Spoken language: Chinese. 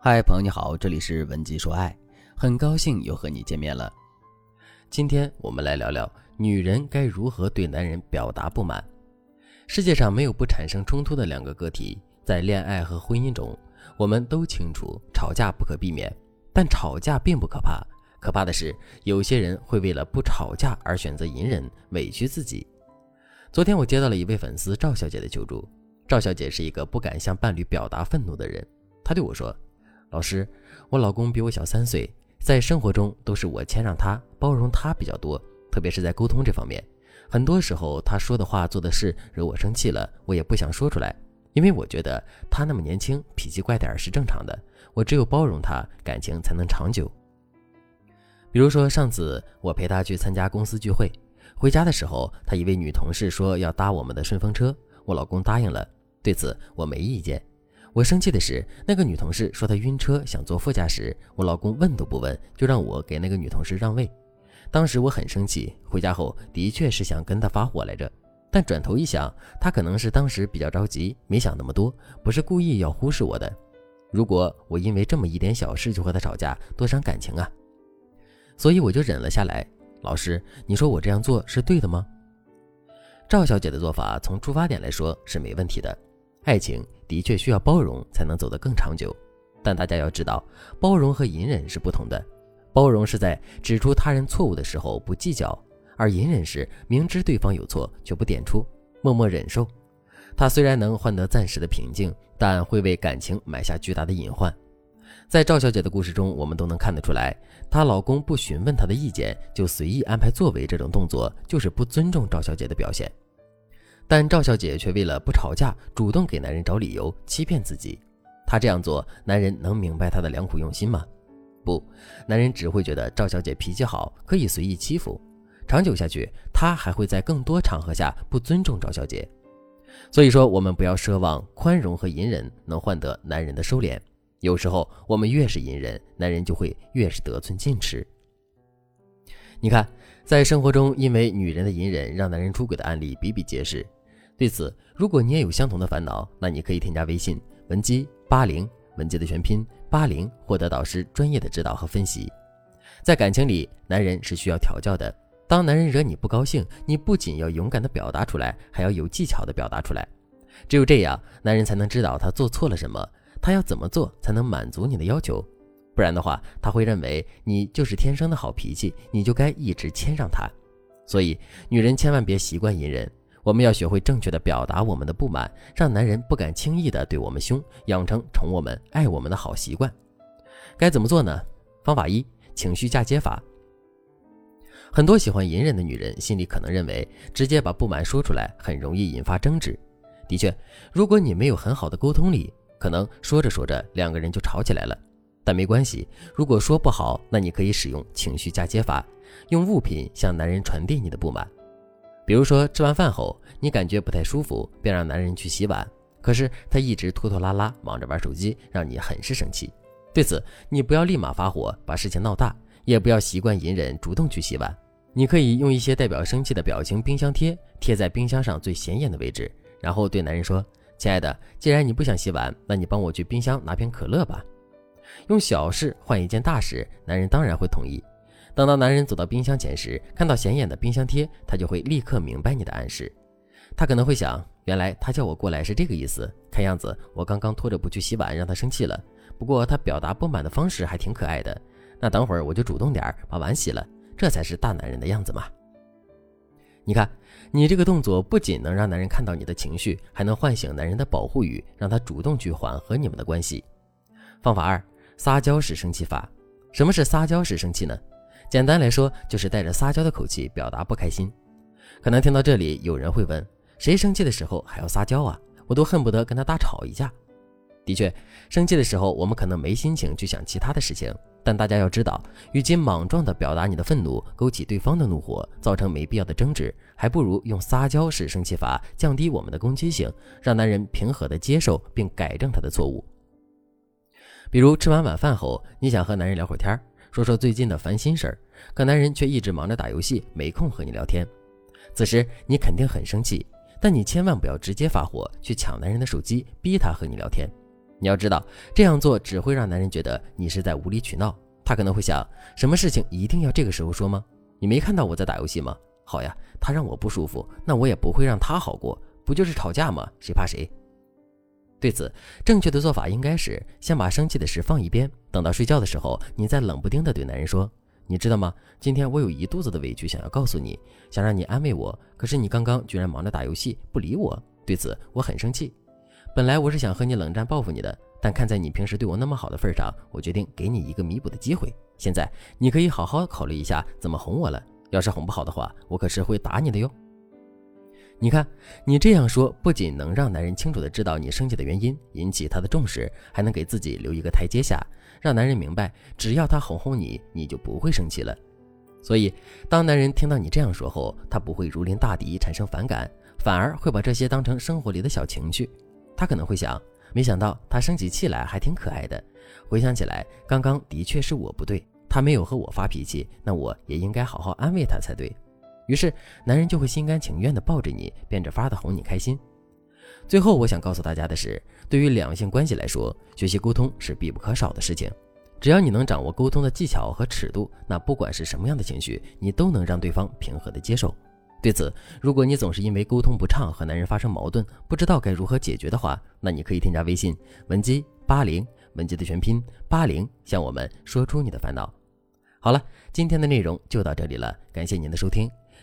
嗨，朋友你好，这里是文姬说爱，很高兴又和你见面了。今天我们来聊聊女人该如何对男人表达不满。世界上没有不产生冲突的两个个体，在恋爱和婚姻中，我们都清楚吵架不可避免，但吵架并不可怕，可怕的是有些人会为了不吵架而选择隐忍，委屈自己。昨天我接到了一位粉丝赵小姐的求助，赵小姐是一个不敢向伴侣表达愤怒的人，她对我说。老师，我老公比我小三岁，在生活中都是我谦让他、包容他比较多，特别是在沟通这方面，很多时候他说的话、做的事惹我生气了，我也不想说出来，因为我觉得他那么年轻，脾气怪点是正常的。我只有包容他，感情才能长久。比如说上次我陪他去参加公司聚会，回家的时候，他一位女同事说要搭我们的顺风车，我老公答应了，对此我没意见。我生气的是，那个女同事说她晕车，想坐副驾驶。我老公问都不问，就让我给那个女同事让位。当时我很生气，回家后的确是想跟她发火来着。但转头一想，她可能是当时比较着急，没想那么多，不是故意要忽视我的。如果我因为这么一点小事就和她吵架，多伤感情啊！所以我就忍了下来。老师，你说我这样做是对的吗？赵小姐的做法从出发点来说是没问题的。爱情的确需要包容才能走得更长久，但大家要知道，包容和隐忍是不同的。包容是在指出他人错误的时候不计较，而隐忍是明知对方有错却不点出，默默忍受。他虽然能换得暂时的平静，但会为感情埋下巨大的隐患。在赵小姐的故事中，我们都能看得出来，她老公不询问她的意见就随意安排座位，这种动作就是不尊重赵小姐的表现。但赵小姐却为了不吵架，主动给男人找理由，欺骗自己。她这样做，男人能明白她的良苦用心吗？不，男人只会觉得赵小姐脾气好，可以随意欺负。长久下去，他还会在更多场合下不尊重赵小姐。所以说，我们不要奢望宽容和隐忍能换得男人的收敛。有时候，我们越是隐忍，男人就会越是得寸进尺。你看，在生活中，因为女人的隐忍让男人出轨的案例比比皆是。对此，如果你也有相同的烦恼，那你可以添加微信文姬八零，文姬的全拼八零，获得导师专业的指导和分析。在感情里，男人是需要调教的。当男人惹你不高兴，你不仅要勇敢的表达出来，还要有技巧的表达出来。只有这样，男人才能知道他做错了什么，他要怎么做才能满足你的要求。不然的话，他会认为你就是天生的好脾气，你就该一直谦让他。所以，女人千万别习惯隐忍。我们要学会正确的表达我们的不满，让男人不敢轻易的对我们凶，养成宠我们、爱我们的好习惯。该怎么做呢？方法一：情绪嫁接法。很多喜欢隐忍的女人心里可能认为，直接把不满说出来很容易引发争执。的确，如果你没有很好的沟通力，可能说着说着两个人就吵起来了。但没关系，如果说不好，那你可以使用情绪嫁接法，用物品向男人传递你的不满。比如说，吃完饭后你感觉不太舒服，便让男人去洗碗，可是他一直拖拖拉拉，忙着玩手机，让你很是生气。对此，你不要立马发火，把事情闹大，也不要习惯隐忍，主动去洗碗。你可以用一些代表生气的表情冰箱贴贴在冰箱上最显眼的位置，然后对男人说：“亲爱的，既然你不想洗碗，那你帮我去冰箱拿瓶可乐吧。”用小事换一件大事，男人当然会同意。等到男人走到冰箱前时，看到显眼的冰箱贴，他就会立刻明白你的暗示。他可能会想，原来他叫我过来是这个意思。看样子我刚刚拖着不去洗碗，让他生气了。不过他表达不满的方式还挺可爱的。那等会儿我就主动点把碗洗了，这才是大男人的样子嘛。你看，你这个动作不仅能让男人看到你的情绪，还能唤醒男人的保护欲，让他主动去缓和你们的关系。方法二：撒娇式生气法。什么是撒娇式生气呢？简单来说，就是带着撒娇的口气表达不开心。可能听到这里，有人会问：谁生气的时候还要撒娇啊？我都恨不得跟他大吵一架。的确，生气的时候，我们可能没心情去想其他的事情。但大家要知道，与其莽撞地表达你的愤怒，勾起对方的怒火，造成没必要的争执，还不如用撒娇式生气法，降低我们的攻击性，让男人平和地接受并改正他的错误。比如吃完晚饭后，你想和男人聊会儿天儿说说最近的烦心事儿，可男人却一直忙着打游戏，没空和你聊天。此时你肯定很生气，但你千万不要直接发火去抢男人的手机，逼他和你聊天。你要知道，这样做只会让男人觉得你是在无理取闹。他可能会想，什么事情一定要这个时候说吗？你没看到我在打游戏吗？好呀，他让我不舒服，那我也不会让他好过，不就是吵架吗？谁怕谁？对此，正确的做法应该是先把生气的事放一边，等到睡觉的时候，你再冷不丁的对男人说：“你知道吗？今天我有一肚子的委屈想要告诉你，想让你安慰我，可是你刚刚居然忙着打游戏不理我，对此我很生气。”本来我是想和你冷战报复你的，但看在你平时对我那么好的份上，我决定给你一个弥补的机会。现在你可以好好考虑一下怎么哄我了。要是哄不好的话，我可是会打你的哟。你看，你这样说不仅能让男人清楚的知道你生气的原因，引起他的重视，还能给自己留一个台阶下，让男人明白，只要他哄哄你，你就不会生气了。所以，当男人听到你这样说后，他不会如临大敌产生反感，反而会把这些当成生活里的小情绪。他可能会想，没想到他生起气来还挺可爱的。回想起来，刚刚的确是我不对，他没有和我发脾气，那我也应该好好安慰他才对。于是，男人就会心甘情愿地抱着你，变着法的哄你开心。最后，我想告诉大家的是，对于两性关系来说，学习沟通是必不可少的事情。只要你能掌握沟通的技巧和尺度，那不管是什么样的情绪，你都能让对方平和地接受。对此，如果你总是因为沟通不畅和男人发生矛盾，不知道该如何解决的话，那你可以添加微信文姬八零，文姬的全拼八零，向我们说出你的烦恼。好了，今天的内容就到这里了，感谢您的收听。